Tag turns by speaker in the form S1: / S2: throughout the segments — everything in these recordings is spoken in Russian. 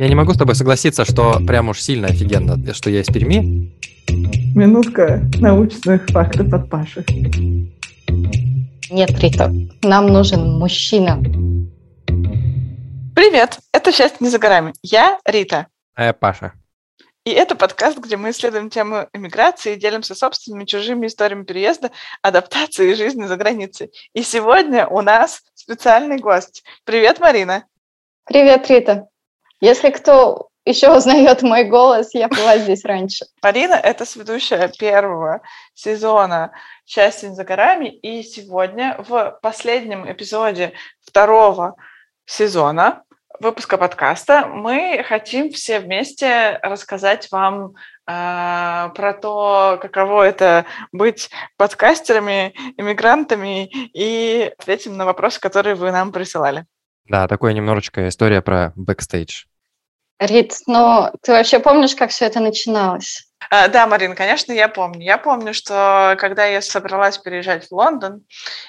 S1: Я не могу с тобой согласиться, что прям уж сильно офигенно, что я из Перми.
S2: Минутка научных фактов от Паши.
S3: Нет, Рита, нам нужен мужчина.
S4: Привет, это «Счастье не за горами». Я Рита.
S1: А я Паша.
S4: И это подкаст, где мы исследуем тему иммиграции и делимся собственными чужими историями переезда, адаптации и жизни за границей. И сегодня у нас специальный гость. Привет, Марина.
S3: Привет, Рита. Если кто еще узнает мой голос, я была здесь раньше.
S4: Марина – это сведущая первого сезона «Счастье за горами», и сегодня в последнем эпизоде второго сезона выпуска подкаста мы хотим все вместе рассказать вам э, про то, каково это быть подкастерами, иммигрантами, и ответим на вопросы, которые вы нам присылали.
S1: Да, такое немножечко история про бэкстейдж.
S3: Рит, ну ты вообще помнишь, как все это начиналось?
S4: А, да, Марин, конечно, я помню. Я помню, что когда я собралась переезжать в Лондон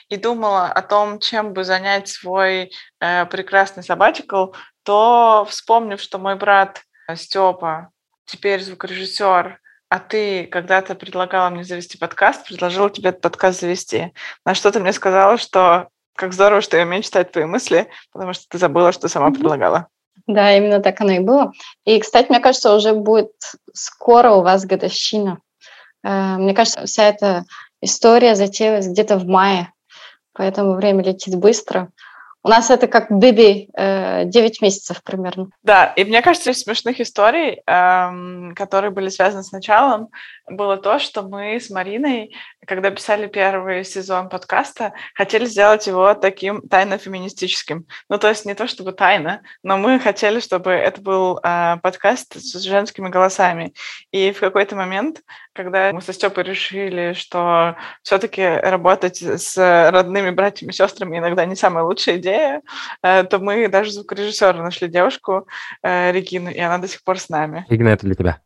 S4: и думала о том, чем бы занять свой э, прекрасный sabbatical, то вспомнив, что мой брат э, Степа теперь звукорежиссер, а ты когда-то предлагала мне завести подкаст, предложила тебе этот подкаст завести. На что ты мне сказала, что как здорово, что я умею читать твои мысли, потому что ты забыла, что сама предлагала.
S3: Да, именно так оно и было. И, кстати, мне кажется, уже будет скоро у вас годовщина. Э, мне кажется, вся эта история затеялась где-то в мае, поэтому время летит быстро. У нас это как бэби, 9 месяцев примерно.
S4: Да, и мне кажется, из смешных историй, эм, которые были связаны с началом, было то, что мы с Мариной, когда писали первый сезон подкаста, хотели сделать его таким тайно-феминистическим. Ну, то есть не то чтобы тайно, но мы хотели, чтобы это был э, подкаст с женскими голосами. И в какой-то момент, когда мы со Степой решили, что все-таки работать с родными братьями и сестрами иногда не самая лучшая идея, идея, э, то мы даже звукорежиссера нашли девушку, э, Регину, и она до сих пор с нами.
S1: Регина, это для тебя.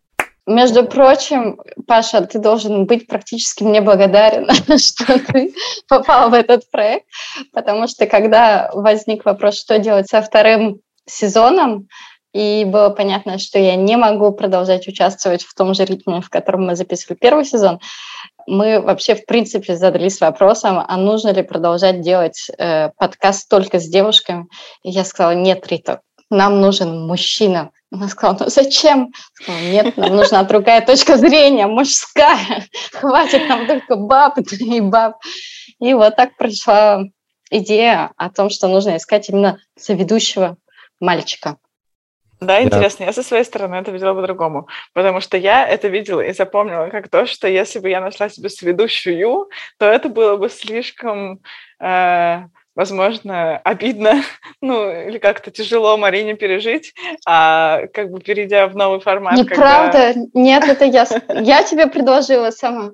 S3: Между прочим, Паша, ты должен быть практически мне благодарен, что ты попал в этот проект, потому что когда возник вопрос, что делать со вторым сезоном, и было понятно, что я не могу продолжать участвовать в том же ритме, в котором мы записывали первый сезон, мы вообще, в принципе, задались вопросом, а нужно ли продолжать делать э, подкаст только с девушками. И я сказала, нет, Рита, нам нужен мужчина. Она сказала, ну зачем? Сказала, нет, нам нужна другая точка зрения, мужская. Хватит нам только баб и баб. И вот так пришла идея о том, что нужно искать именно соведущего мальчика.
S4: Да, интересно. Я со своей стороны это видела по-другому, потому что я это видела и запомнила как то, что если бы я нашла себе сведущую, то это было бы слишком, э, возможно, обидно, ну, или как-то тяжело Марине пережить, а как бы перейдя в новый формат.
S3: Неправда, когда... нет, это я, я тебе предложила сама.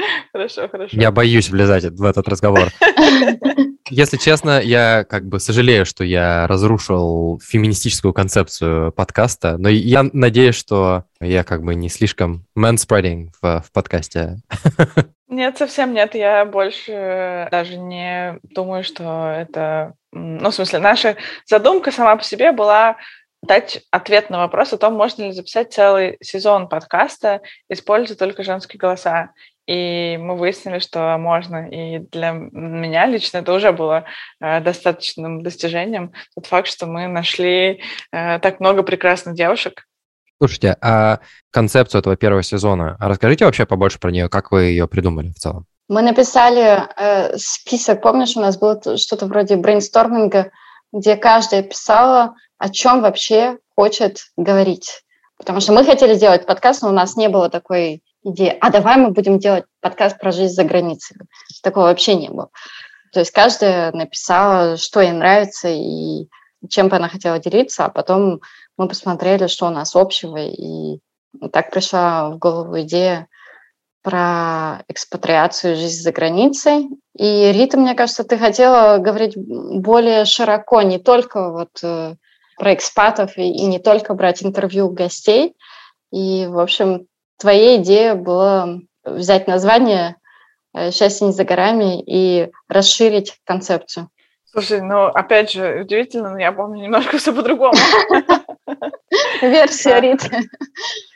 S4: Хорошо, хорошо.
S1: Я боюсь влезать в этот разговор. Если честно, я как бы сожалею, что я разрушил феминистическую концепцию подкаста, но я надеюсь, что я как бы не слишком manspreading в, в подкасте.
S4: Нет, совсем нет. Я больше даже не думаю, что это... Ну, в смысле, наша задумка сама по себе была дать ответ на вопрос о том, можно ли записать целый сезон подкаста, используя только женские голоса. И мы выяснили, что можно. И для меня лично это уже было э, достаточным достижением. Тот факт, что мы нашли э, так много прекрасных девушек.
S1: Слушайте, а концепцию этого первого сезона, расскажите вообще побольше про нее, как вы ее придумали в целом?
S3: Мы написали э, список, помнишь, у нас было что-то вроде брейнсторминга, где каждая писала, о чем вообще хочет говорить. Потому что мы хотели сделать подкаст, но у нас не было такой идея, а давай мы будем делать подкаст про жизнь за границей. Такого вообще не было. То есть каждая написала, что ей нравится и чем бы она хотела делиться, а потом мы посмотрели, что у нас общего, и так пришла в голову идея про экспатриацию, жизнь за границей. И, Рита, мне кажется, ты хотела говорить более широко, не только вот э, про экспатов и, и не только брать интервью у гостей. И, в общем, твоя идея была взять название э, «Счастье не за горами» и расширить концепцию.
S4: Слушай, ну, опять же, удивительно, но я помню немножко все по-другому.
S3: Версия Риты.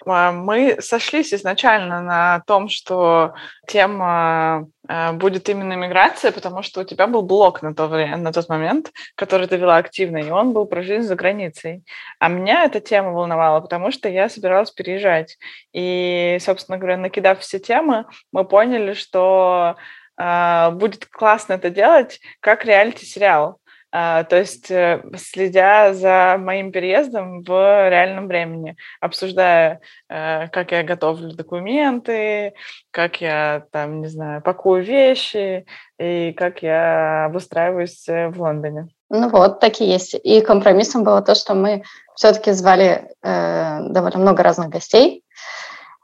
S4: А, мы сошлись изначально на том, что тема а, будет именно миграция, потому что у тебя был блог на, то время, на тот момент, который ты вела активно, и он был про жизнь за границей. А меня эта тема волновала, потому что я собиралась переезжать. И, собственно говоря, накидав все темы, мы поняли, что э, будет классно это делать как реалити-сериал. А, то есть э, следя за моим переездом в реальном времени, обсуждая, э, как я готовлю документы, как я там, не знаю, пакую вещи и как я обустраиваюсь э, в Лондоне.
S3: Ну вот, такие есть. И компромиссом было то, что мы все-таки звали э, довольно много разных гостей,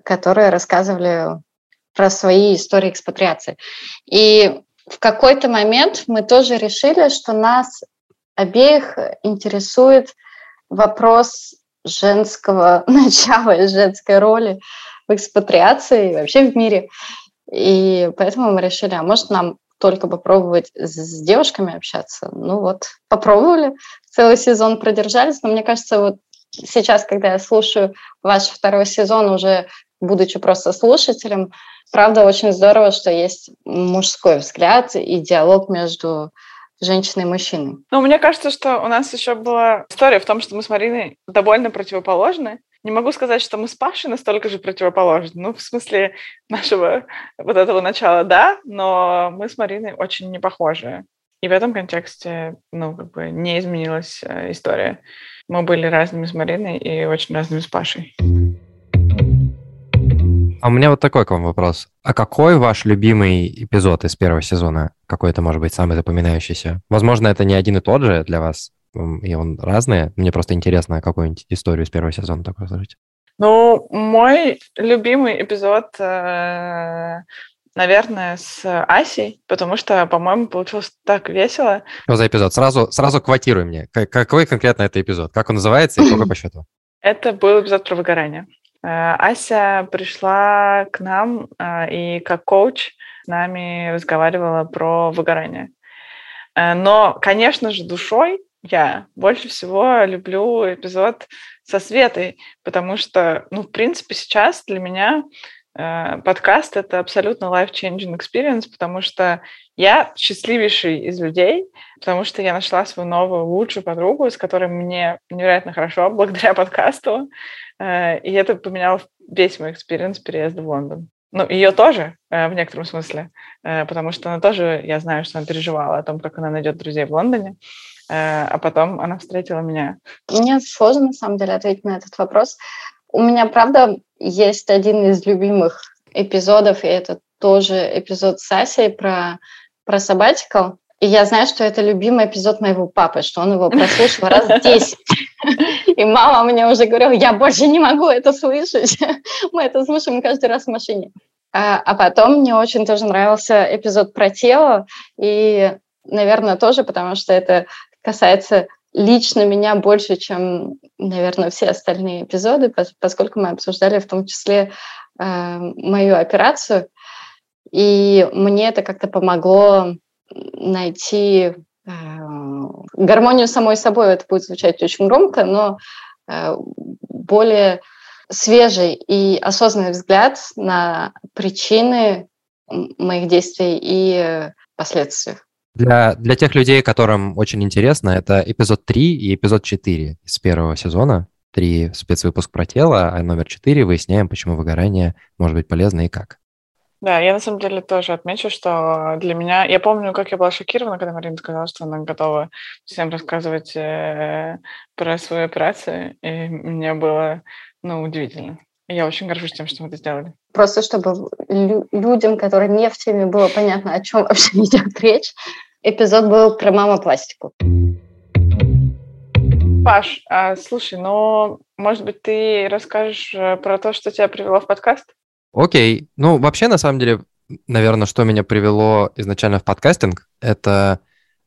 S3: которые рассказывали про свои истории экспатриации. И в какой-то момент мы тоже решили, что нас обеих интересует вопрос женского начала и женской роли в экспатриации и вообще в мире. И поэтому мы решили, а может нам только попробовать с девушками общаться. Ну вот, попробовали, целый сезон продержались, но мне кажется, вот сейчас, когда я слушаю ваш второй сезон, уже будучи просто слушателем, правда, очень здорово, что есть мужской взгляд и диалог между женщиной и мужчиной.
S4: Ну, мне кажется, что у нас еще была история в том, что мы с Мариной довольно противоположны. Не могу сказать, что мы с Пашей настолько же противоположны. Ну, в смысле нашего вот этого начала, да, но мы с Мариной очень не похожи. И в этом контексте, ну, как бы не изменилась э, история. Мы были разными с Мариной и очень разными с Пашей.
S1: А у меня вот такой к вам вопрос. А какой ваш любимый эпизод из первого сезона? Какой это может быть самый запоминающийся? Возможно, это не один и тот же для вас, и он разный. Мне просто интересно, какую-нибудь историю из первого сезона такой сложить.
S4: Ну, мой любимый эпизод, э, наверное, с Асей, потому что, по-моему, получилось так весело.
S1: Что за эпизод? Сразу, сразу квотируй мне. Какой конкретно это эпизод? Как он называется и какой по счету?
S4: Это был эпизод про выгорание. Э, Ася пришла к нам э, и как коуч с нами разговаривала про выгорание. Э, но, конечно же, душой я больше всего люблю эпизод со Светой, потому что, ну, в принципе, сейчас для меня подкаст — это абсолютно life-changing experience, потому что я счастливейший из людей, потому что я нашла свою новую лучшую подругу, с которой мне невероятно хорошо благодаря подкасту. Э, и это поменяло весь мой experience переезда в Лондон. Ну, ее тоже, э, в некотором смысле, э, потому что она тоже, я знаю, что она переживала о том, как она найдет друзей в Лондоне, а потом она встретила меня.
S3: Мне сложно, на самом деле, ответить на этот вопрос. У меня, правда, есть один из любимых эпизодов, и это тоже эпизод с Асей про, про sabbatical. И я знаю, что это любимый эпизод моего папы, что он его прослушал раз десять. И мама мне уже говорила, я больше не могу это слышать. Мы это слушаем каждый раз в машине. А, а потом мне очень тоже нравился эпизод про тело. И, наверное, тоже, потому что это касается лично меня больше, чем, наверное, все остальные эпизоды, поскольку мы обсуждали в том числе э, мою операцию. И мне это как-то помогло найти э, гармонию самой собой. Это будет звучать очень громко, но э, более свежий и осознанный взгляд на причины моих действий и последствия.
S1: Для, для тех людей, которым очень интересно, это эпизод 3 и эпизод 4 из первого сезона. Три спецвыпуск про тело, а номер 4 выясняем, почему выгорание может быть полезно и как.
S4: Да, я на самом деле тоже отмечу, что для меня... Я помню, как я была шокирована, когда Марина сказала, что она готова всем рассказывать э, про свою операцию, и мне было, ну, удивительно. И я очень горжусь тем, что мы это сделали.
S3: Просто чтобы лю- людям, которые не в теме, было понятно, о чем вообще идет речь, эпизод был про мамопластику.
S4: Паш, а, слушай, ну, может быть, ты расскажешь э, про то, что тебя привело в подкаст?
S1: Окей. Ну, вообще, на самом деле, наверное, что меня привело изначально в подкастинг, это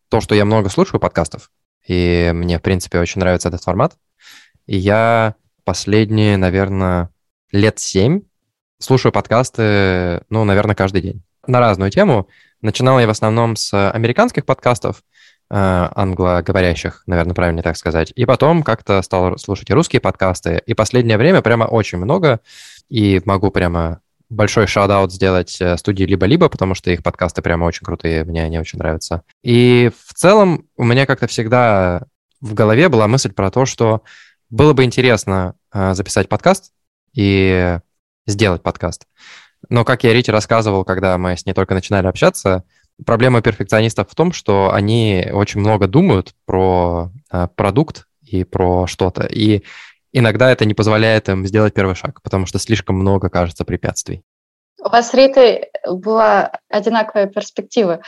S1: то, что я много слушаю подкастов. И мне, в принципе, очень нравится этот формат. И я последние, наверное, лет семь слушаю подкасты, ну, наверное, каждый день. На разную тему. Начинал я в основном с американских подкастов, англоговорящих, наверное, правильно так сказать. И потом как-то стал слушать русские подкасты. И последнее время прямо очень много. И могу прямо большой шаут сделать э, студии «Либо-либо», потому что их подкасты прямо очень крутые, мне они очень нравятся. И в целом у меня как-то всегда в голове была мысль про то, что было бы интересно э, записать подкаст и сделать подкаст. Но, как я Рите рассказывал, когда мы с ней только начинали общаться, проблема перфекционистов в том, что они очень много думают про э, продукт и про что-то. И иногда это не позволяет им сделать первый шаг, потому что слишком много, кажется, препятствий.
S3: У вас с Ритой была одинаковая перспектива.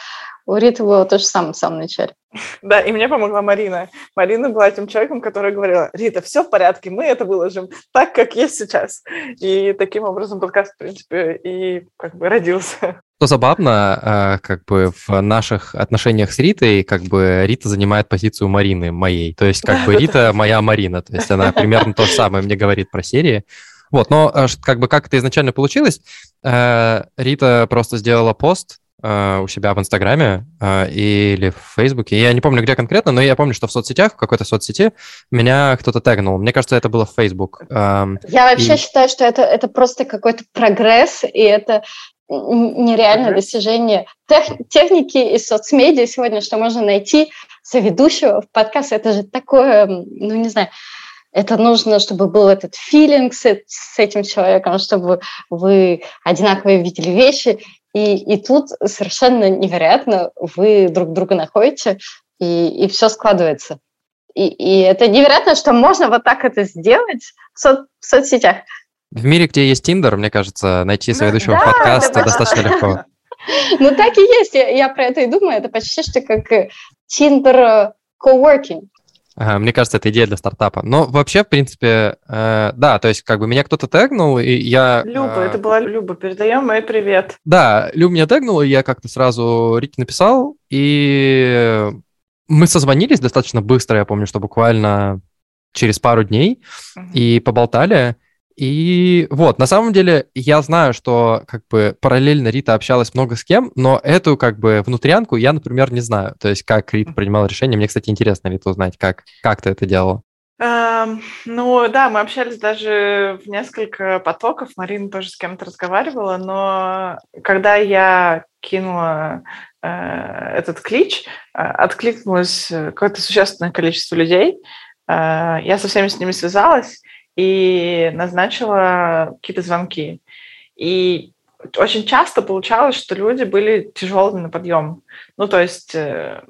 S3: У Риты было то же самое в самом начале.
S4: Да, и мне помогла Марина. Марина была тем человеком, который говорила, Рита, все в порядке, мы это выложим так, как есть сейчас. И таким образом подкаст, в принципе, и как бы родился.
S1: Что забавно, а, как бы в наших отношениях с Ритой, как бы Рита занимает позицию Марины моей. То есть как бы Рита моя Марина. То есть она примерно то же самое мне говорит про серии. Вот, но а, как бы как это изначально получилось, э, Рита просто сделала пост э, у себя в Инстаграме э, или в Фейсбуке. Я не помню, где конкретно, но я помню, что в соцсетях, в какой-то соцсети меня кто-то тегнул. Мне кажется, это было в Facebook.
S3: Эм, я вообще и... считаю, что это, это просто какой-то прогресс, и это нереальное okay. достижение тех, техники и соцмедиа сегодня, что можно найти соведущего в подкаст. Это же такое, ну, не знаю, это нужно, чтобы был этот филинг с, с этим человеком, чтобы вы одинаково видели вещи. И, и тут совершенно невероятно вы друг друга находите, и, и все складывается. И, и это невероятно, что можно вот так это сделать в, со, в соцсетях.
S1: В мире, где есть Тиндер, мне кажется, найти соведущего да, подкаста да, достаточно да. легко.
S3: Ну, так и есть. Я, я про это и думаю. Это почти что как Тиндер э, coworking.
S1: Мне кажется, это идея для стартапа. Но вообще, в принципе, э, да, то есть как бы меня кто-то тегнул, и я...
S4: Люба, э, это была Люба, передаем мой привет.
S1: Да, Люба меня тегнула, и я как-то сразу Рите написал, и мы созвонились достаточно быстро, я помню, что буквально через пару дней, uh-huh. и поболтали, и вот, на самом деле, я знаю, что как бы параллельно Рита общалась много с кем, но эту как бы внутрянку я, например, не знаю. То есть как Рита принимала решение. Мне, кстати, интересно, Рита, узнать, как, как ты это делала.
S4: Um, ну да, мы общались даже в несколько потоков. Марина тоже с кем-то разговаривала, но когда я кинула э, этот клич, э, откликнулось какое-то существенное количество людей. Э, я со всеми с ними связалась, и назначила какие-то звонки. И очень часто получалось, что люди были тяжелыми на подъем. Ну, то есть э,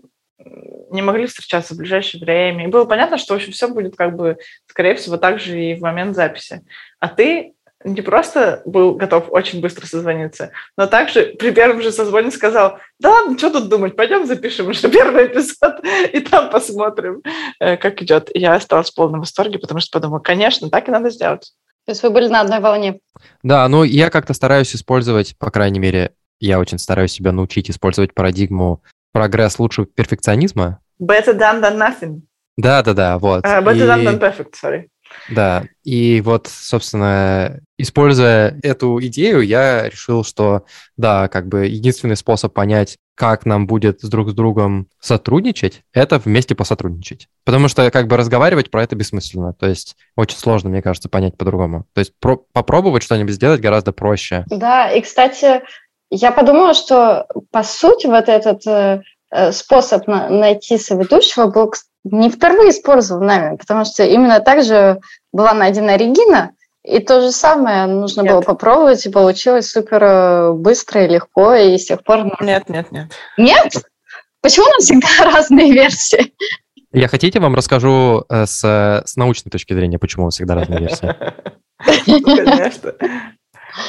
S4: не могли встречаться в ближайшее время. И было понятно, что, в общем, все будет как бы, скорее всего, так же и в момент записи. А ты не просто был готов очень быстро созвониться, но также при первом же созвоне сказал, да ладно, что тут думать, пойдем запишем уже первый эпизод, и там посмотрим, э, как идет. И я осталась в полном восторге, потому что подумала, конечно, так и надо сделать.
S3: То есть вы были на одной волне?
S1: Да, ну я как-то стараюсь использовать, по крайней мере, я очень стараюсь себя научить использовать парадигму прогресс лучше перфекционизма.
S4: Better done than nothing.
S1: Да-да-да, вот.
S4: Uh, better и... done than perfect, sorry.
S1: Да, и вот, собственно, используя эту идею, я решил, что, да, как бы единственный способ понять, как нам будет с друг с другом сотрудничать, это вместе посотрудничать. Потому что как бы разговаривать про это бессмысленно. То есть очень сложно, мне кажется, понять по-другому. То есть про- попробовать что-нибудь сделать гораздо проще.
S3: Да, и, кстати, я подумала, что по сути вот этот э, э способ на- найти соведущего был, не впервые использован нами, потому что именно так же была найдена Регина, и то же самое нужно нет. было попробовать, и получилось супер э, быстро и легко, и с тех пор...
S4: Нет, нет, нет.
S3: Нет? Почему у нас всегда разные версии?
S1: Я хотите, вам расскажу э, с, с научной точки зрения, почему у всегда разные версии?
S4: Конечно.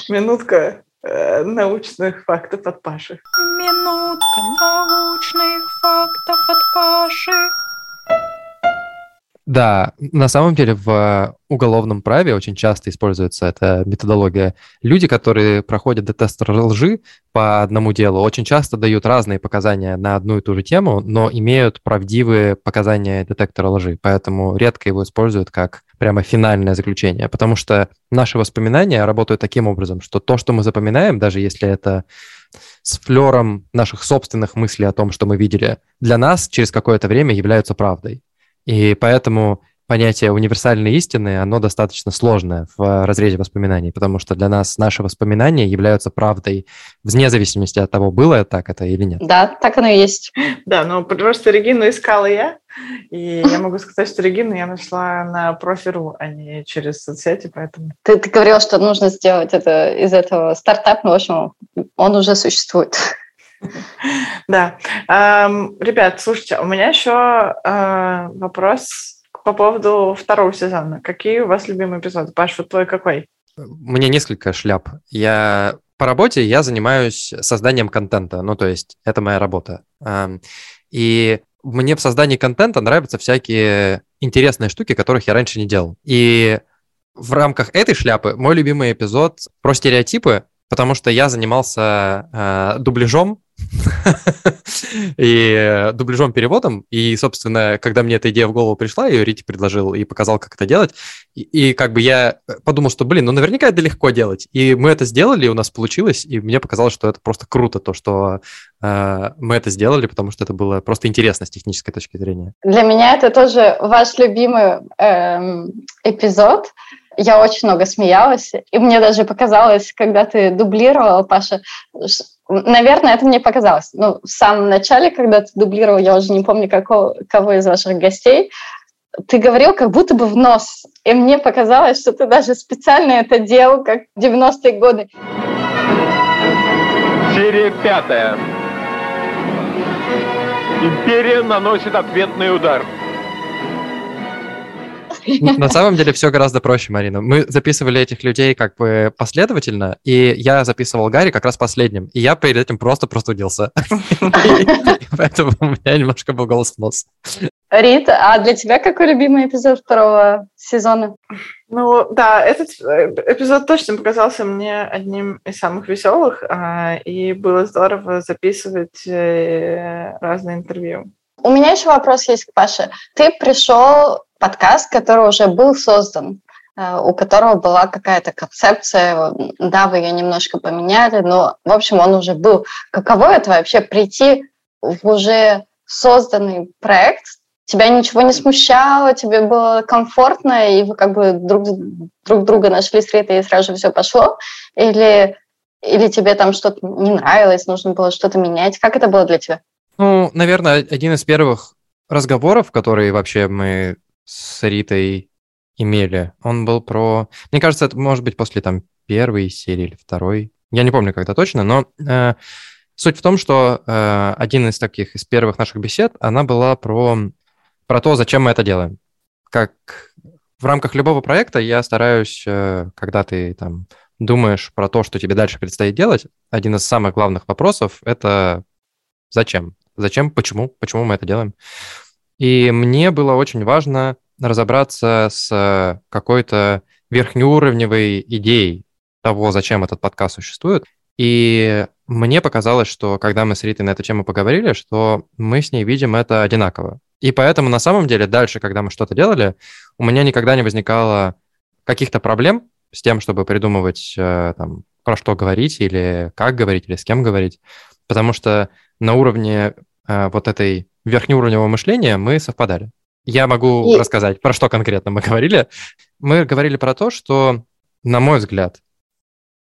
S4: Минутка э, научных фактов от Паши.
S5: Минутка научных фактов от Паши.
S1: Да, на самом деле в уголовном праве очень часто используется эта методология. Люди, которые проходят детектор лжи по одному делу, очень часто дают разные показания на одну и ту же тему, но имеют правдивые показания детектора лжи, поэтому редко его используют как прямо финальное заключение, потому что наши воспоминания работают таким образом, что то, что мы запоминаем, даже если это с флером наших собственных мыслей о том, что мы видели, для нас через какое-то время являются правдой. И поэтому понятие универсальной истины, оно достаточно сложное в разрезе воспоминаний, потому что для нас наши воспоминания являются правдой вне зависимости от того, было так это или нет.
S3: Да, так оно и есть.
S4: Да, ну просто Регину искала я, и я могу сказать, что Регину я нашла на профи.ру, а не через соцсети, поэтому...
S3: Ты, ты говорил, что нужно сделать это из этого стартап, но, в общем, он уже существует.
S4: Да. Ребят, слушайте, у меня еще э, вопрос по поводу второго сезона. Какие у вас любимые эпизоды? Паш, вот твой какой?
S1: У меня несколько шляп. Я по работе я занимаюсь созданием контента, ну то есть это моя работа. И мне в создании контента нравятся всякие интересные штуки, которых я раньше не делал. И в рамках этой шляпы мой любимый эпизод про стереотипы, потому что я занимался э, дубляжом и дубляжом переводом. И, собственно, когда мне эта идея в голову пришла, ее Рити предложил и показал, как это делать. И, и как бы я подумал, что, блин, ну наверняка это легко делать. И мы это сделали, и у нас получилось. И мне показалось, что это просто круто, то, что э, мы это сделали, потому что это было просто интересно с технической точки зрения.
S3: Для меня это тоже ваш любимый эм, эпизод я очень много смеялась, и мне даже показалось, когда ты дублировал, Паша, наверное, это мне показалось. Ну, в самом начале, когда ты дублировал, я уже не помню, какого, кого из ваших гостей, ты говорил как будто бы в нос. И мне показалось, что ты даже специально это делал, как в 90-е годы.
S6: Серия пятая. Империя наносит ответный удар.
S1: На самом деле все гораздо проще, Марина. Мы записывали этих людей как бы последовательно, и я записывал Гарри как раз последним, и я перед этим просто простудился. Поэтому у меня немножко был голос в нос.
S3: Рита, а для тебя какой любимый эпизод второго сезона?
S4: Ну да, этот э, эпизод точно показался мне одним из самых веселых, а, и было здорово записывать э, разные интервью.
S3: У меня еще вопрос есть к Паше. Ты пришел подкаст, который уже был создан, э, у которого была какая-то концепция, да, вы ее немножко поменяли, но, в общем, он уже был. Каково это вообще прийти в уже созданный проект, тебя ничего не смущало, тебе было комфортно, и вы как бы друг, друг друга нашли с Ритой, и сразу же все пошло? Или, или тебе там что-то не нравилось, нужно было что-то менять? Как это было для тебя?
S1: Ну, наверное, один из первых разговоров, которые вообще мы с Ритой имели, он был про... Мне кажется, это может быть после там первой серии или второй. Я не помню, когда точно, но э, суть в том, что э, один из таких, из первых наших бесед, она была про, про то, зачем мы это делаем. Как в рамках любого проекта я стараюсь, э, когда ты там думаешь про то, что тебе дальше предстоит делать, один из самых главных вопросов – это зачем? Зачем, почему, почему мы это делаем? И мне было очень важно разобраться с какой-то верхнеуровневой идеей того, зачем этот подкаст существует. И мне показалось, что когда мы с Ритой на эту тему поговорили, что мы с ней видим это одинаково. И поэтому на самом деле дальше, когда мы что-то делали, у меня никогда не возникало каких-то проблем с тем, чтобы придумывать э, там, про что говорить или как говорить или с кем говорить, потому что на уровне э, вот этой верхнеуровневого мышления мы совпадали. Я могу и... рассказать, про что конкретно мы говорили. Мы говорили про то, что, на мой взгляд,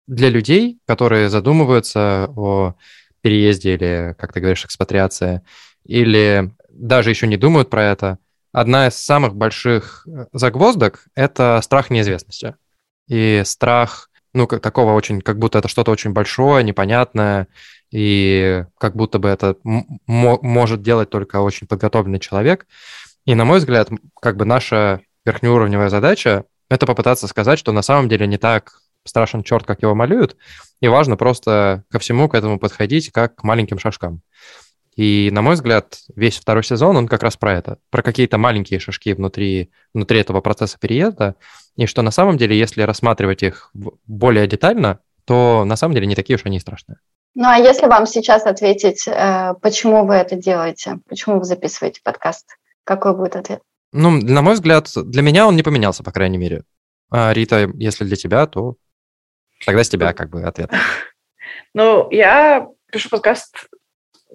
S1: для людей, которые задумываются о переезде или, как ты говоришь, экспатриации, или даже еще не думают про это, одна из самых больших э, загвоздок – это страх неизвестности. И страх, ну, как, такого очень, как будто это что-то очень большое, непонятное, и как будто бы это может делать только очень подготовленный человек. И, на мой взгляд, как бы наша верхнеуровневая задача — это попытаться сказать, что на самом деле не так страшен черт, как его малюют, и важно просто ко всему к этому подходить как к маленьким шажкам. И, на мой взгляд, весь второй сезон, он как раз про это, про какие-то маленькие шажки внутри, внутри этого процесса переезда, и что на самом деле, если рассматривать их более детально, то на самом деле не такие уж они страшные.
S3: Ну а если вам сейчас ответить, э, почему вы это делаете, почему вы записываете подкаст, какой будет ответ?
S1: Ну, на мой взгляд, для меня он не поменялся, по крайней мере. А, Рита, если для тебя, то тогда с тебя как бы ответ.
S4: Ну, я пишу подкаст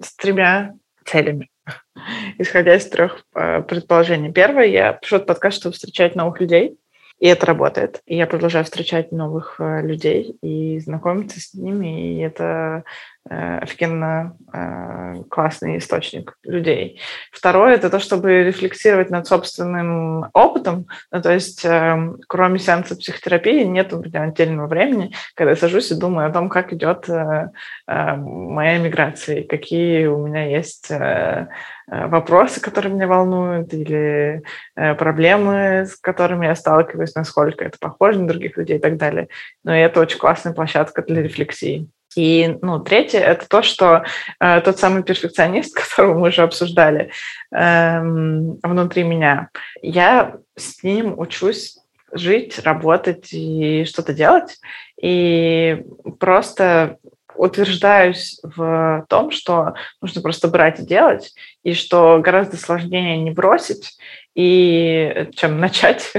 S4: с тремя целями, исходя из трех э, предположений. Первое, я пишу этот подкаст, чтобы встречать новых людей, и это работает. И я продолжаю встречать новых э, людей и знакомиться с ними, и это офигенно э, классный источник людей. Второе — это то, чтобы рефлексировать над собственным опытом. Ну, то есть э, кроме сеанса психотерапии нет отдельного времени, когда я сажусь и думаю о том, как идет э, э, моя миграция, какие у меня есть... Э, Э, вопросы, которые меня волнуют, или э, проблемы, с которыми я сталкиваюсь, насколько это похоже на других людей и так далее. Но это очень классная площадка для рефлексии. И, ну, третье – это то, что э, тот самый перфекционист, которого мы уже обсуждали э, внутри меня, я с ним учусь жить, работать и что-то делать. И просто утверждаюсь в том, что нужно просто брать и делать, и что гораздо сложнее не бросить, и чем начать,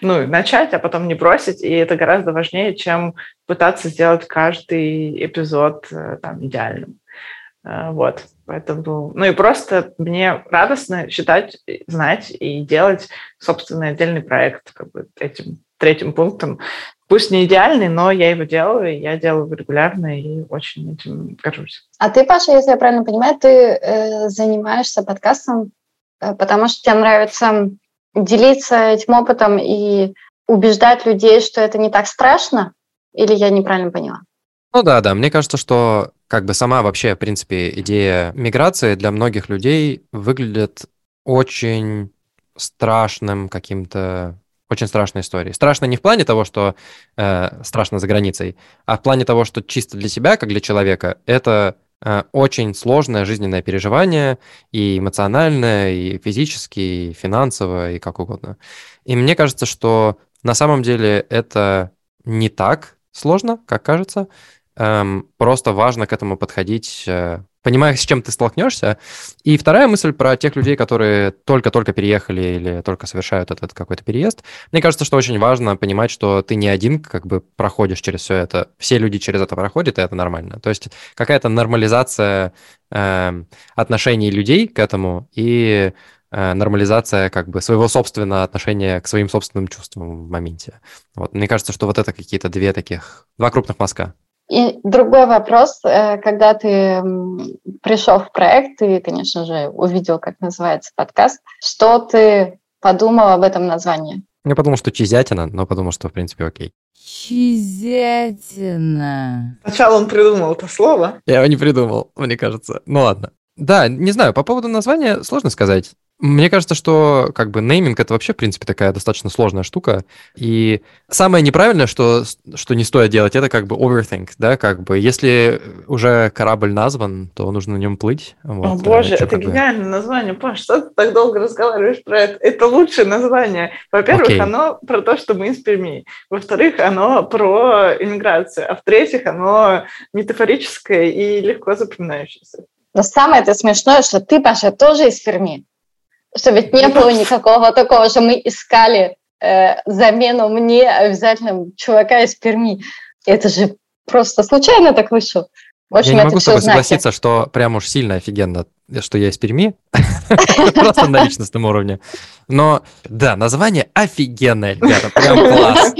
S4: ну, начать, а потом не бросить, и это гораздо важнее, чем пытаться сделать каждый эпизод э, там идеальным. Э, вот, поэтому, ну и просто мне радостно считать, знать и делать собственный отдельный проект как бы этим третьим пунктом. Пусть не идеальный, но я его делаю, и я делаю регулярно, и очень этим горжусь.
S3: А ты, Паша, если я правильно понимаю, ты э, занимаешься подкастом, э, потому что тебе нравится делиться этим опытом и убеждать людей, что это не так страшно? Или я неправильно поняла?
S1: Ну да, да. Мне кажется, что как бы сама вообще, в принципе, идея миграции для многих людей выглядит очень страшным каким-то очень страшная история. Страшно не в плане того, что э, страшно за границей, а в плане того, что чисто для себя, как для человека, это э, очень сложное жизненное переживание и эмоциональное, и физически, и финансово, и как угодно. И мне кажется, что на самом деле это не так сложно, как кажется. Эм, просто важно к этому подходить э, понимая, с чем ты столкнешься. И вторая мысль про тех людей, которые только-только переехали или только совершают этот какой-то переезд. Мне кажется, что очень важно понимать, что ты не один как бы проходишь через все это. Все люди через это проходят, и это нормально. То есть какая-то нормализация э, отношений людей к этому и э, нормализация как бы своего собственного отношения к своим собственным чувствам в моменте. Вот. Мне кажется, что вот это какие-то две таких, два крупных мазка.
S3: И другой вопрос, э, когда ты пришел в проект, ты, конечно же, увидел, как называется подкаст, что ты подумал об этом названии?
S1: Я подумал, что чизятина, но подумал, что в принципе окей.
S7: Чизятина.
S4: Сначала он придумал это слово.
S1: Я его не придумал, мне кажется. Ну ладно. Да, не знаю, по поводу названия сложно сказать. Мне кажется, что как бы нейминг это вообще, в принципе, такая достаточно сложная штука. И самое неправильное, что, что не стоит делать, это как бы overthink, да, как бы если уже корабль назван, то нужно на нем плыть.
S4: Вот, О боже, это гениальное бы... название. Паш, что ты так долго разговариваешь про это? Это лучшее название. Во-первых, okay. оно про то, что мы из Перми. Во-вторых, оно про иммиграцию. А в-третьих, оно метафорическое и легко запоминающееся.
S3: Но самое это смешное, что ты, Паша, тоже из Перми. Что ведь не было никакого такого, что мы искали э, замену мне обязательно чувака из Перми. Это же просто случайно так вышло.
S1: В общем, я не могу с тобой знаки. согласиться, что прям уж сильно офигенно, что я из Перми. Просто на личностном уровне. Но да, название офигенное, ребята, прям класс.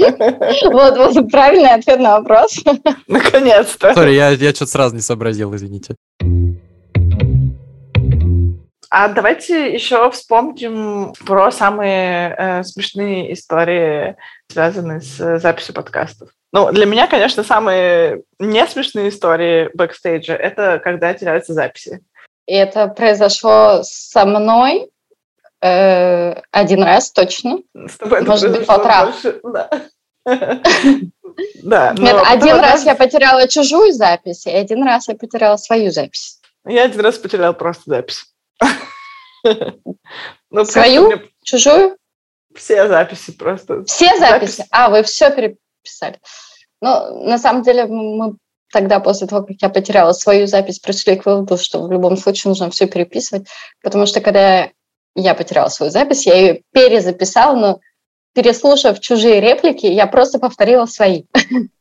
S3: Вот, вот правильный ответ на вопрос.
S4: Наконец-то.
S1: Sorry, я, я что-то сразу не сообразил, извините.
S4: А давайте еще вспомним про самые э, смешные истории, связанные с записью подкастов. Ну, для меня, конечно, самые не смешные истории бэкстейджа — это когда теряются записи.
S3: И это произошло со мной э, один раз точно.
S4: С тобой
S3: Может быть, полтора.
S4: Да. да
S3: Нет, один раз я потеряла чужую запись, и один раз я потеряла свою запись.
S4: Я один раз потерял просто запись.
S3: Ну, Свою? Чужую?
S4: Все записи просто.
S3: Все записи? А, вы все переписали. Ну, на самом деле, мы тогда, после того, как я потеряла свою запись, пришли к выводу, что в любом случае нужно все переписывать, потому что когда я потеряла свою запись, я ее перезаписала, но переслушав чужие реплики, я просто повторила свои.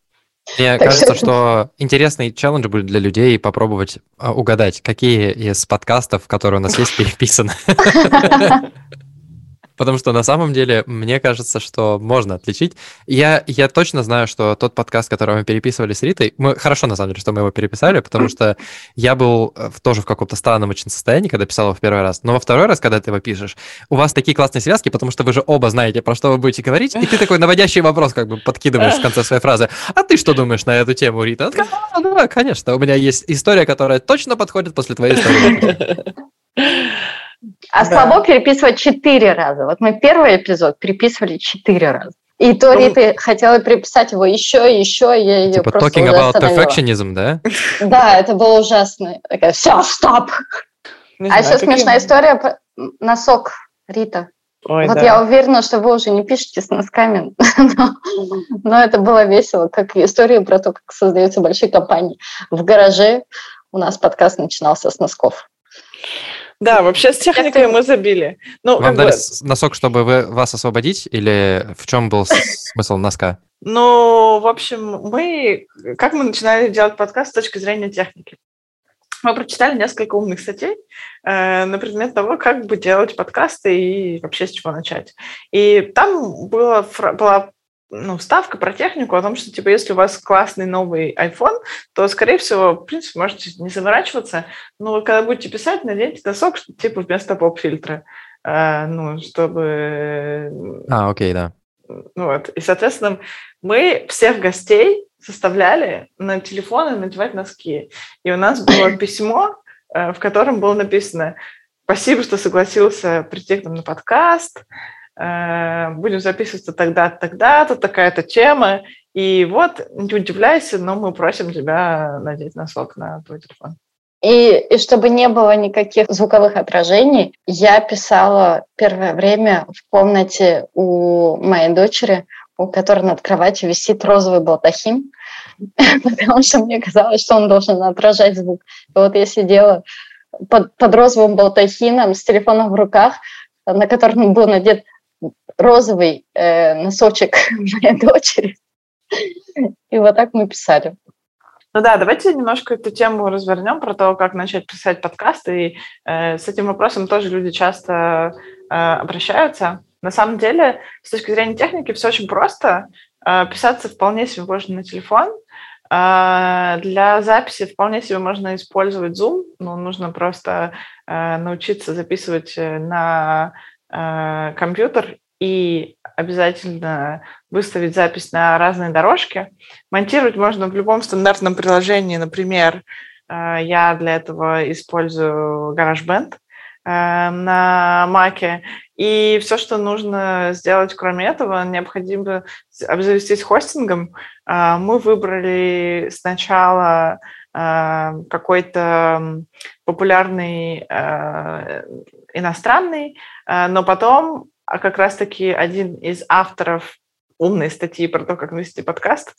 S1: Мне
S3: Так
S1: кажется,
S3: что-
S1: что интересный челлендж будет для людей попробовать а, угадать, какие из подкастов, которые у нас есть, переписаны. Потому что на самом деле, мне кажется, что можно отличить. Я, я точно знаю, что тот подкаст, который мы переписывали с Ритой, мы хорошо, на самом деле, что мы его переписали, потому что я был э, в- тоже в каком-то странном очень состоянии, когда писал его в первый раз. Но во второй раз, когда ты его пишешь, у вас такие классные связки, потому что вы же оба знаете, про что вы будете говорить, и ты такой наводящий вопрос как бы подкидываешь в конце своей фразы. А ты что думаешь на эту тему, Рита? «А, да, конечно, у меня есть история, которая точно подходит после твоей истории.
S3: А
S2: Да.
S3: слабо переписывать четыре раза. Вот мы первый эпизод переписывали четыре раза. И то
S4: Ну,
S3: Рита хотела переписать его еще, еще, я ее
S1: Типа
S3: просто
S1: talking
S3: уже
S1: about perfectionism, да?
S3: Да, это было ужасно. Такая, все, стоп!
S4: Не
S3: А
S4: знаю,
S3: еще смешная история про носок Рита.
S4: Ой,
S3: вот
S4: да.
S3: я уверена, что вы уже не пишете с носками, но, но это было весело, как история про то, как создаются большие компании. В гараже у нас подкаст начинался с носков.
S4: Да, вообще с техникой мы забили. Ну,
S1: Вам
S4: как
S1: дали
S4: бы,
S1: носок, чтобы вы, вас освободить, или в чем был смысл носка?
S4: Ну, в общем, мы, как мы начинали делать подкаст с точки зрения техники? Мы прочитали несколько умных статей э, на предмет того, как бы делать подкасты и вообще с чего начать. И там была, фра- была ну, вставка про технику о том, что, типа, если у вас классный новый iPhone, то, скорее всего, в принципе, можете не заморачиваться, но вы когда будете писать, наденьте носок, что, типа, вместо поп-фильтра, Э, ну, чтобы
S1: А, окей, да.
S4: ну вот. И, соответственно, мы всех гостей составляли на телефоны надевать носки. И у нас было письмо, э, в котором было написано «Спасибо, что согласился прийти к нам на подкаст. Э, Будем записываться тогда-то, тогда-то, такая-то тема. И вот, не удивляйся, но мы просим тебя надеть носок на твой телефон».
S3: И, и чтобы не было никаких звуковых отражений, я писала первое время в комнате у моей дочери, у которой над кроватью висит розовый балдахин, потому что мне казалось, что он должен отражать звук. И вот я сидела под, под розовым балдахином с телефоном в руках, на котором был надет розовый э, носочек моей дочери. И вот так мы писали.
S4: Ну да, давайте немножко эту тему развернем про то, как начать писать подкасты. И э, с этим вопросом тоже люди часто э, обращаются. На самом деле, с точки зрения техники, все очень просто. Э, писаться вполне себе можно на телефон. Э, для записи вполне себе можно использовать Zoom. Ну, нужно просто э, научиться записывать э, на э, компьютер и обязательно выставить запись на разные дорожки. Монтировать можно в любом стандартном приложении. Например, э, я для этого использую GarageBand э, на Mac. И все, что нужно сделать, кроме этого, необходимо обзавестись хостингом. Мы выбрали сначала какой-то популярный иностранный, э, но потом а как раз-таки один из авторов умной статьи про то, как вести подкаст,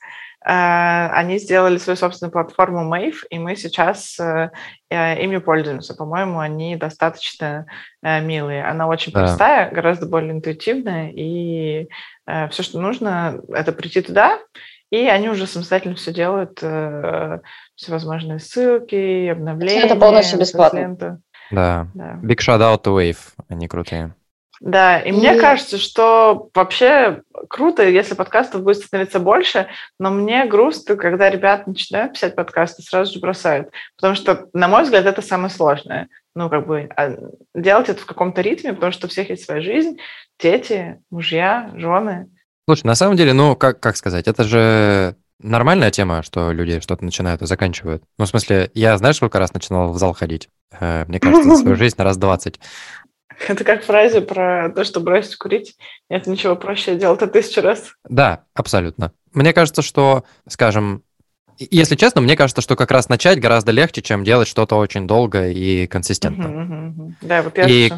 S4: э, они сделали свою собственную платформу Mave, и мы сейчас э, ими пользуемся. По-моему, они достаточно милые. Она очень
S1: Да.
S4: простая, гораздо более интуитивная, и все, что нужно, это прийти туда, и они уже самостоятельно все делают, всевозможные ссылки, обновления.
S3: полностью бесплатно.
S1: Да.
S4: Да.
S1: Big shout out to Wave, они крутые.
S4: Да, и мне
S3: И-
S4: кажется, что вообще круто, если подкастов будет становиться больше, но мне грустно, когда ребята начинают писать подкасты, сразу же бросают. Потому что, на мой взгляд, это самое сложное. Ну, как бы а, делать это в каком-то ритме, потому что у всех есть своя жизнь, дети, мужья, жены.
S1: Слушай, на самом деле, ну, как, как сказать, это же нормальная тема, что люди что-то начинают и заканчивают. Ну, в смысле, я знаешь, сколько раз начинал в зал ходить? Э, Мне кажется, за свою жизнь раз 20.
S4: Это как фразе про то, что бросить курить. Нет ничего проще, я делал это тысячу раз.
S1: Да, абсолютно. Мне кажется, что, скажем, если честно, мне кажется, что как раз начать гораздо легче, чем делать что-то очень долго и консистентно.
S4: Мгм, мгм. Да, вот я
S1: И-.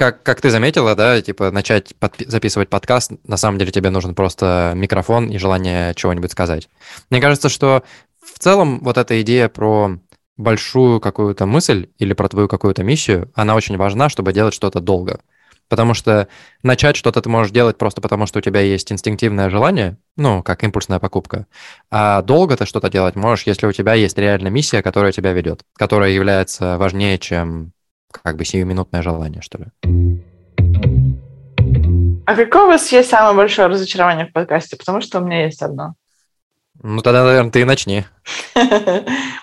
S1: Как, как ты заметила, да, типа начать подпи- записывать подкаст, на самом деле тебе нужен просто микрофон и желание чего-нибудь сказать. Мне кажется, что в целом вот эта идея про большую какую-то мысль или про твою какую-то миссию, она очень важна, чтобы делать что-то долго. Потому что начать что-то ты можешь делать просто потому, что у тебя есть инстинктивное желание, ну, как импульсная покупка. А долго ты что-то делать можешь, если у тебя есть реальная миссия, которая тебя ведет, которая является важнее, чем как бы сиюминутное желание, что ли.
S4: А какое у вас есть самое большое разочарование в подкасте? Потому что у меня есть одно.
S1: Ну, тогда, наверное, ты и начни.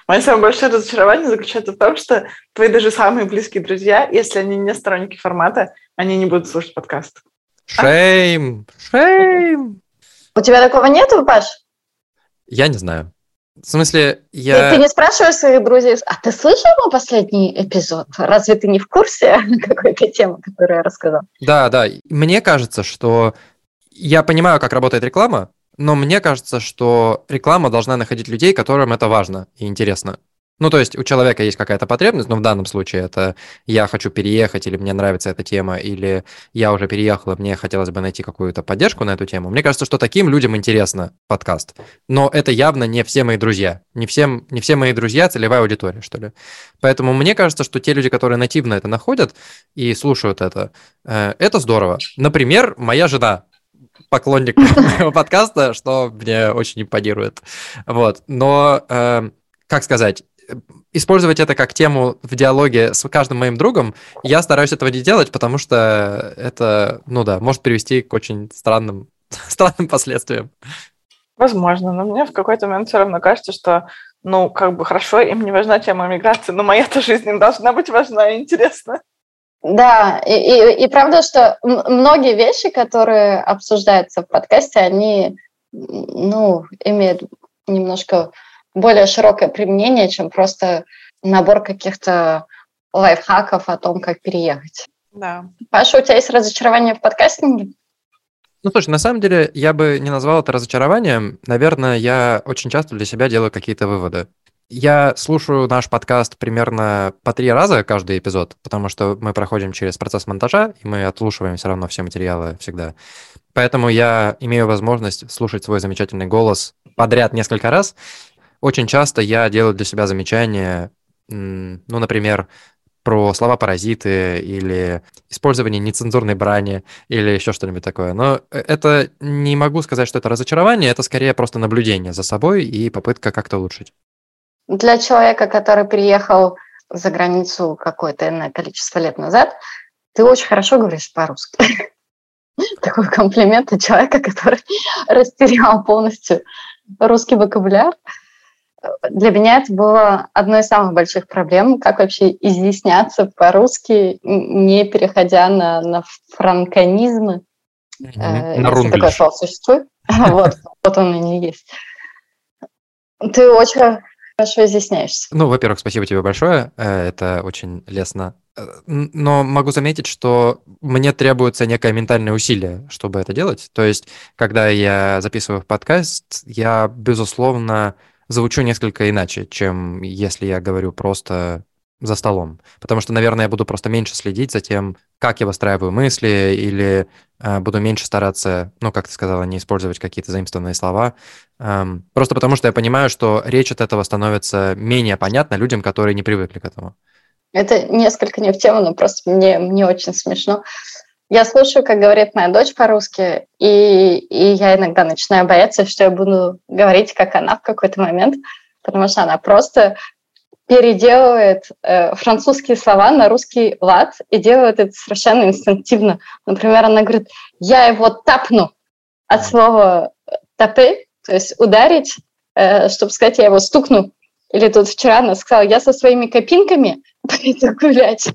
S4: Мое самое большое разочарование заключается в том, что твои даже самые близкие друзья, если они не сторонники формата, они не будут слушать подкаст.
S1: Shame! Shame!
S3: У тебя такого нету, Паш?
S1: Я не знаю. В смысле,
S3: Ты,
S1: я...
S3: ты не спрашиваешь своих друзей, а ты слышал мой последний эпизод? Разве ты не в курсе какой-то темы, которую я рассказал?
S1: Да, да. Мне кажется, что я понимаю, как работает реклама, но мне кажется, что реклама должна находить людей, которым это важно и интересно. Ну, то есть у человека есть какая-то потребность, но в данном случае это я хочу переехать, или мне нравится эта тема, или я уже переехал, и мне хотелось бы найти какую-то поддержку на эту тему. Мне кажется, что таким людям интересно подкаст. Но это явно не все мои друзья. Не, всем, не все мои друзья целевая аудитория, что ли. Поэтому мне кажется, что те люди, которые нативно это находят и слушают это, э, это здорово. Например, моя жена поклонник моего подкаста, что мне очень импонирует. Вот. Но, э, как сказать, использовать это как тему в диалоге с каждым моим другом, я стараюсь этого не делать, потому что это, ну да, может привести к очень странным, странным последствиям.
S4: Возможно, но мне в какой-то момент все равно кажется, что, ну, как бы хорошо, им не важна тема миграции, но моя-то жизнь им должна быть важна и интересна.
S3: Да, и, и, и правда, что многие вещи, которые обсуждаются в подкасте, они, ну, имеют немножко более широкое применение, чем просто набор каких-то лайфхаков о том, как переехать.
S4: Да.
S3: Паша, у тебя есть разочарование в подкастинге?
S1: Ну, слушай, на самом деле я бы не назвал это разочарованием. Наверное, я очень часто для себя делаю какие-то выводы. Я слушаю наш подкаст примерно по три раза каждый эпизод, потому что мы проходим через процесс монтажа, и мы отслушиваем все равно все материалы всегда. Поэтому я имею возможность слушать свой замечательный голос подряд несколько раз. Очень часто я делаю для себя замечания, ну, например, про слова-паразиты или использование нецензурной брани или еще что-нибудь такое. Но э, это не могу сказать, что это разочарование, это скорее просто наблюдение за собой и попытка как-то улучшить.
S3: Для человека, который приехал за границу какое-то иное количество лет назад, ты очень хорошо говоришь по-русски. Такой комплимент от человека, который растерял полностью русский вокабуляр. Для меня это было одной из самых больших проблем, как вообще изъясняться по-русски, не переходя на, на франконизмы. Э,
S1: На
S3: если такое слово существует. Вот, вот он и не есть. Ты очень хорошо изъясняешься.
S1: Ну, во-первых, спасибо тебе большое, э, это очень лестно. Э, Но могу заметить, что мне требуется некое ментальное усилие, чтобы это делать. То есть, когда я записываю подкаст, я, безусловно, звучу несколько иначе, чем если я говорю просто за столом. Потому что, наверное, я буду просто меньше следить за тем, как я выстраиваю мысли, или э, буду меньше стараться, ну, как ты сказала, не использовать какие-то заимствованные слова. Эм, просто потому что я понимаю, что речь от этого становится менее понятна людям, которые не привыкли к этому.
S3: Это несколько не в тему, но просто мне, мне очень смешно. Я слушаю, как говорит моя дочь по-русски, и, и я иногда начинаю бояться, что я буду говорить, как она в какой-то момент, потому что она просто переделывает э, французские слова на русский лад и делает это совершенно инстинктивно. Например, она говорит, я его тапну от слова тапы, то есть ударить, э, чтобы сказать, я его стукну. Или тут вчера она сказала, я со своими копинками пойду гулять.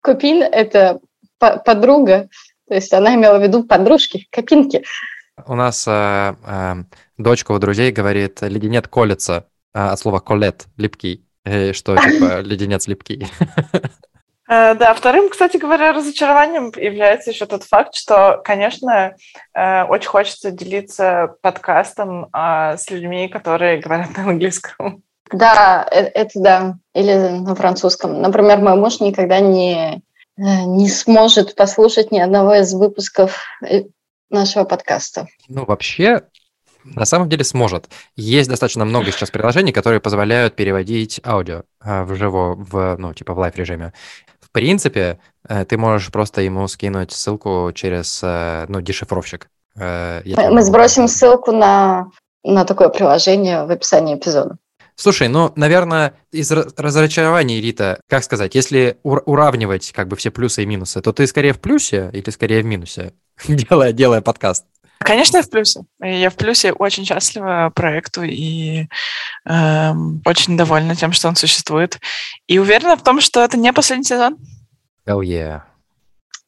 S3: Копин – это подруга, то есть она имела в виду подружки, копинки.
S1: У нас э, э, дочка у друзей говорит, леденец колется, э, от слова колет, липкий, э, что типа леденец липкий.
S4: Э, Да, вторым, кстати говоря, разочарованием является еще тот факт, что, конечно, э, очень хочется делиться подкастом а, с людьми, которые говорят на английском.
S3: Да, э- это да, или на французском. Например, мой муж никогда не, не сможет послушать ни одного из выпусков э, нашего подкаста.
S1: Ну, вообще, на самом деле сможет. Есть достаточно много сейчас приложений, которые позволяют переводить аудио а, в живо, в, ну, типа в live режиме. в принципе, э, ты можешь просто ему скинуть ссылку через, э, ну, дешифровщик. Э, я
S3: Мы
S1: могу
S3: сбросим ссылку на, на такое приложение в описании эпизода.
S1: Слушай, ну, наверное, из ра- разочарований, Рита, как сказать, если ур- уравнивать как бы все плюсы и минусы, то ты скорее в плюсе или скорее в минусе, делая, делая подкаст?
S4: Конечно, я в плюсе. Я в плюсе очень счастлива проекту и эм, очень довольна тем, что он существует. И уверена в том, что это не последний сезон.
S1: Oh yeah.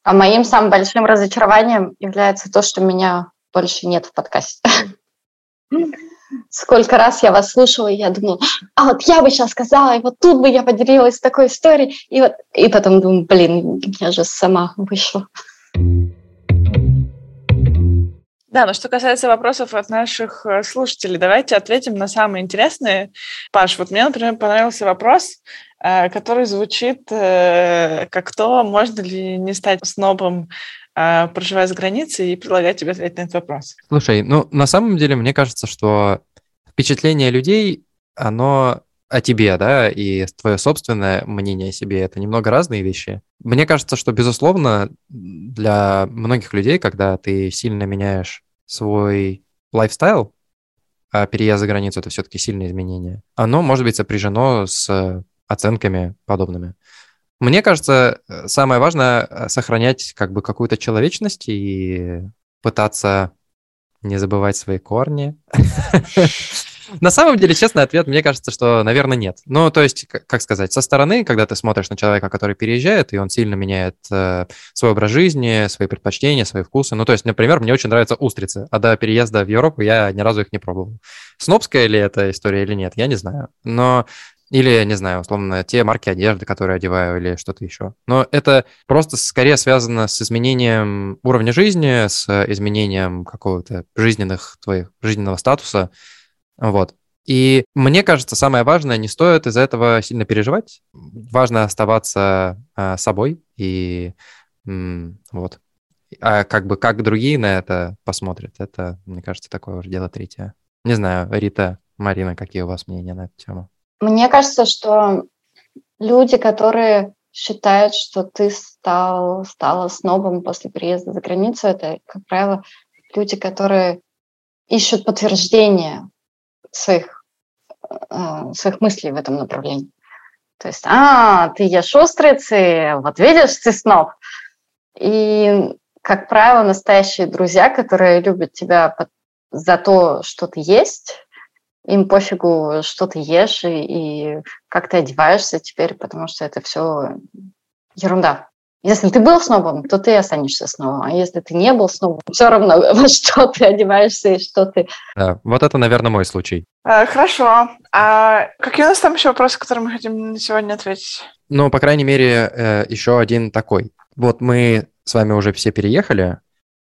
S3: А моим самым большим разочарованием является то, что меня больше нет в подкасте. Сколько раз я вас слушала, и я думала, а вот я бы сейчас сказала, и вот тут бы я поделилась такой историей, и вот, и потом думаю, блин, я же сама вышла.
S4: Да, но что касается вопросов от наших э, слушателей, давайте ответим на самые интересные. Паш, вот мне, например, понравился вопрос, э, который звучит э, как то, можно ли не стать снобом, проживая за границей, и предлагать тебе ответить на этот вопрос.
S1: Слушай, ну, на самом деле, мне кажется, что впечатление людей, оно о тебе, да, и твое собственное мнение о себе, это немного разные вещи. Мне кажется, что, безусловно, для многих людей, когда ты сильно меняешь свой лайфстайл, а переезд за границу – это все-таки сильное изменение, оно может быть сопряжено с оценками подобными. Мне кажется, э, самое важное э, сохранять как бы какую-то человечность и пытаться не забывать свои корни. На самом деле, честный ответ, мне кажется, что, наверное, нет. Ну, то есть, как сказать, со стороны, когда ты смотришь на человека, который переезжает, и он сильно меняет э, свой образ жизни, свои предпочтения, свои вкусы. Ну, то есть, например, мне очень нравятся устрицы, а до переезда в Европу я ни разу их не пробовал. Снобская ли эта история или нет, я не знаю. Но или, не знаю, условно, те марки одежды, которые одеваю, или что-то еще. Но это просто скорее связано с изменением уровня жизни, с изменением какого-то жизненных твоих, жизненного статуса. Вот. И мне кажется, самое важное, не стоит из-за этого сильно переживать. Важно оставаться а, собой и м, вот. А как бы как другие на это посмотрят, это, мне кажется, такое уже дело третье. Не знаю, Рита, Марина, какие у вас мнения на эту тему?
S3: Мне кажется, что люди, которые считают, что ты стал, стала снобом после приезда за границу, это, как правило, люди, которые ищут подтверждение своих, э, своих мыслей в этом направлении. То есть, а, ты ешь устрицы, вот видишь, ты сноб. И, как правило, настоящие друзья, которые любят тебя за то, что ты есть, им пофигу, что ты ешь и, и как ты одеваешься теперь, потому что это все ерунда. Если ты был снобом, то ты останешься снобом. А если ты не был снобом, все равно, во что ты одеваешься и что ты...
S1: Да, вот это, наверное, мой случай.
S4: Э, Хорошо. А какие у нас там еще вопросы, которые мы хотим сегодня ответить?
S1: Ну, по крайней мере, э, еще один такой. Вот мы с вами уже все переехали.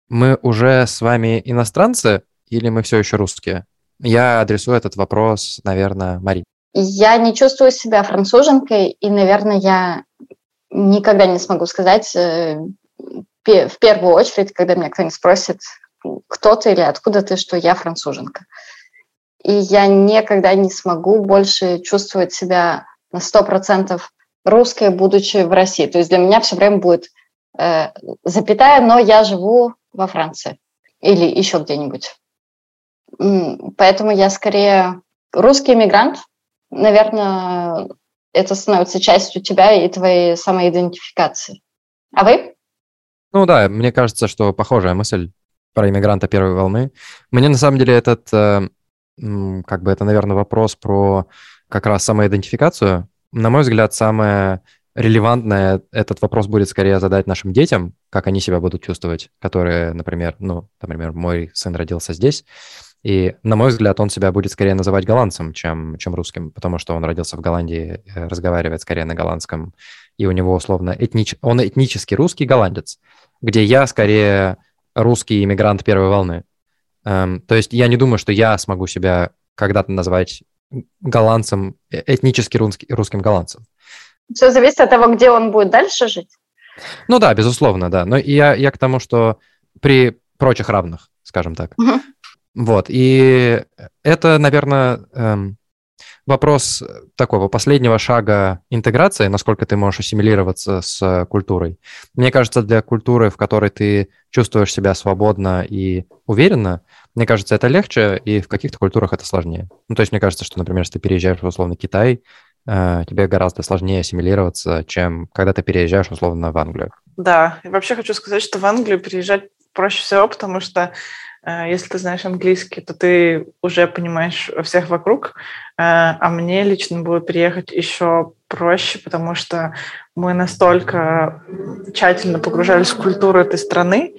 S1: Мы уже с вами иностранцы или мы все еще русские? Я адресую этот вопрос, наверное, Марине.
S3: Я не чувствую себя француженкой, и, наверное, я никогда не смогу сказать э, в первую очередь, когда меня кто-нибудь спросит, кто ты или откуда ты, что я француженка. И я никогда не смогу больше чувствовать себя на 100% русской, будучи в России. То есть для меня все время будет э, запятая, но я живу во Франции или еще где-нибудь. Поэтому я скорее русский иммигрант. Наверное, это становится частью тебя и твоей самоидентификации. А вы?
S1: Ну да, мне кажется, что похожая мысль про иммигранта первой волны. Мне на самом деле этот, э, как бы это, наверное, вопрос про как раз самоидентификацию. На мой взгляд, самое релевантное этот вопрос будет скорее задать нашим детям, как они себя будут чувствовать, которые, например, ну, например, мой сын родился здесь, и, на мой взгляд, он себя будет скорее называть голландцем, чем, чем русским, потому что он родился в Голландии, э, разговаривает скорее на голландском, и у него условно этнич... он этнически русский голландец, где я скорее русский иммигрант первой волны. Эм, то есть я не думаю, что я смогу себя когда-то назвать голландцем, э- этнически русский, русским голландцем.
S3: Все зависит от того, где он будет дальше жить.
S1: Ну да, безусловно, да. Но я, я к тому, что при прочих равных, скажем так.
S3: Мгм.
S1: Вот, и это, наверное, эм, Вопрос такого последнего шага интеграции, насколько ты можешь ассимилироваться с культурой. Мне кажется, для культуры, в которой ты чувствуешь себя свободно и уверенно, мне кажется, это легче, и в каких-то культурах это сложнее. Ну, то есть мне кажется, что, например, если ты переезжаешь в условно Китай, э, тебе гораздо сложнее ассимилироваться, чем когда ты переезжаешь условно в Англию.
S4: Да, и вообще хочу сказать, что в Англию переезжать проще всего, потому что если ты знаешь английский, то ты уже понимаешь всех вокруг, э, а мне лично было переехать еще проще, потому что мы настолько тщательно погружались в культуру этой страны,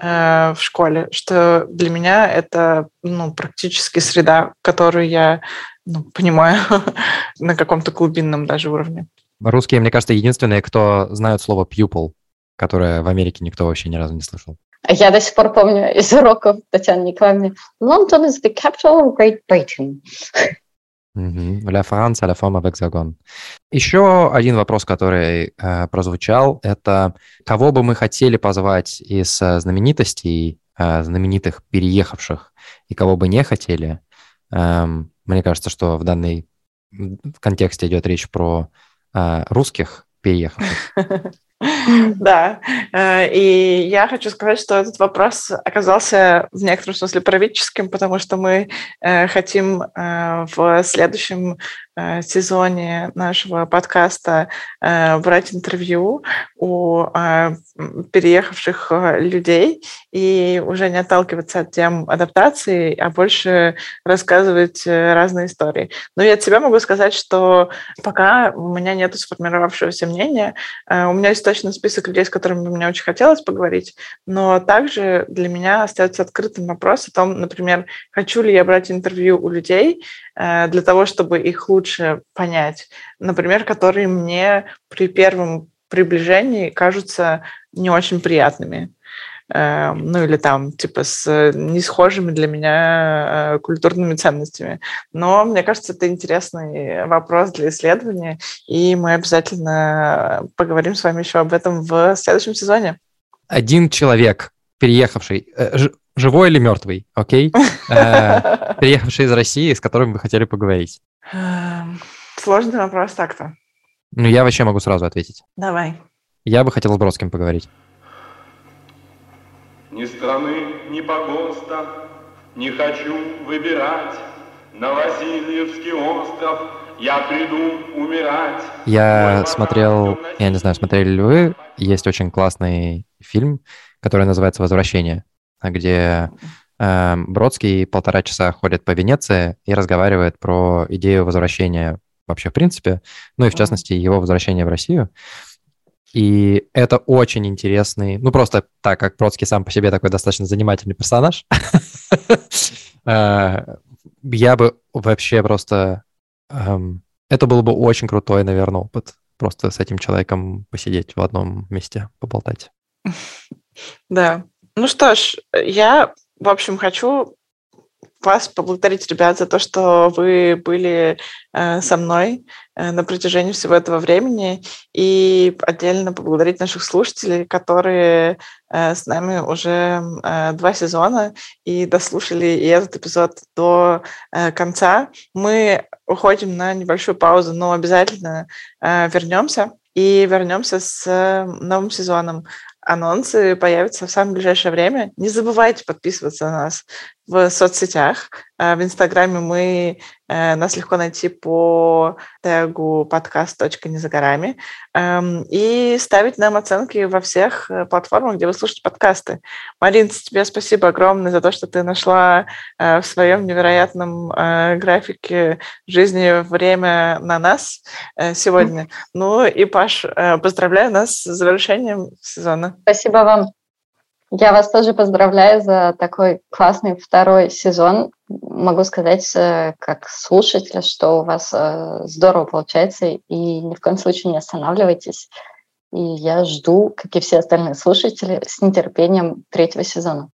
S4: э, в школе, что для меня это ну, практически среда, которую я ну, понимаю на каком-то глубинном даже уровне.
S1: Русские, мне кажется, единственные, кто знают слово pupil, которое в Америке никто вообще ни разу не слышал.
S3: Я до сих пор помню из уроков Татьяны Николаевны. London is the capital of Great Britain.
S1: Угу. La France, la forme avec загон. Еще один вопрос, который э, прозвучал, это кого бы мы хотели позвать из э, знаменитостей, э, знаменитых переехавших, и кого бы не хотели. Эм, мне кажется, что в данной контексте идет речь про э, русских переехавших.
S4: Да, э, и я хочу сказать, что этот вопрос оказался в некотором смысле правительским, потому что мы э, хотим э, в следующем сезоне нашего подкаста брать интервью у переехавших людей и уже не отталкиваться от тем адаптации, а больше рассказывать разные истории. Но я от себя могу сказать, что пока у меня нет сформировавшегося мнения, у меня есть точно список людей, с которыми мне очень хотелось поговорить, но также для меня остается открытым вопрос о том, например, хочу ли я брать интервью у людей, Э, для того, чтобы их лучше понять. Например, которые мне при первом приближении кажутся не очень приятными. Э, ну или там, типа, с несхожими для меня э, культурными ценностями. Но мне кажется, это интересный вопрос для исследования, и мы обязательно поговорим с вами еще об этом в следующем сезоне.
S1: Один человек, переехавший, живой или мертвый, окей? Э, приехавший из России, с которым вы хотели поговорить.
S4: Эм, сложный вопрос так-то.
S1: Ну, я вообще могу сразу ответить.
S4: Давай.
S1: Я бы хотел с Бродским поговорить.
S6: Ни страны, ни погоста не хочу выбирать. На Васильевский остров я приду умирать.
S1: Я смотрел, я не знаю, смотрели ли вы, есть очень классный фильм, который называется «Возвращение» где э, Бродский полтора часа ходит по Венеции и разговаривает про идею возвращения вообще в принципе, ну и в частности его возвращения в Россию. И это очень интересный, ну просто так как Бродский сам по себе такой достаточно занимательный персонаж, э, я бы вообще просто... Эм, это был бы очень крутой, наверное, опыт. Просто с этим человеком посидеть в одном месте, поболтать.
S4: Да, ну что ж, я, в общем, хочу вас поблагодарить, ребят, за то, что вы были э, со мной э, на протяжении всего этого времени, и отдельно поблагодарить наших слушателей, которые э, с нами уже два сезона и дослушали и этот эпизод до конца. Мы уходим на небольшую паузу, но обязательно вернемся и вернемся с новым сезоном анонсы появятся в самое ближайшее время. Не забывайте подписываться на нас в соцсетях. Э, в Инстаграме мы, э, нас легко найти по тегу подкаст.не за горами эм, и ставить нам оценки во всех э, платформах, где вы слушаете подкасты. Марин, тебе спасибо огромное за то, что ты нашла в своем невероятном графике жизни время на нас сегодня. Ну и, Паш, поздравляю нас с завершением сезона.
S3: Спасибо вам. Я вас тоже поздравляю за такой классный второй сезон. Могу сказать, э, как слушатель, что у вас э, здорово получается, и ни в коем случае не останавливайтесь. И я жду, как и все остальные слушатели, с нетерпением третьего сезона.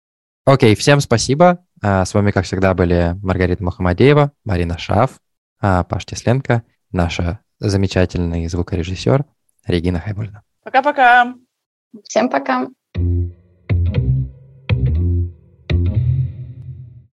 S1: Окей, okay, всем спасибо. А, с вами, как всегда, были Маргарита Мухаммадеева, Марина Шаф, а, Паш Тесленко, наша замечательный звукорежиссер Регина Хайбульна.
S4: Пока-пока.
S3: Всем пока.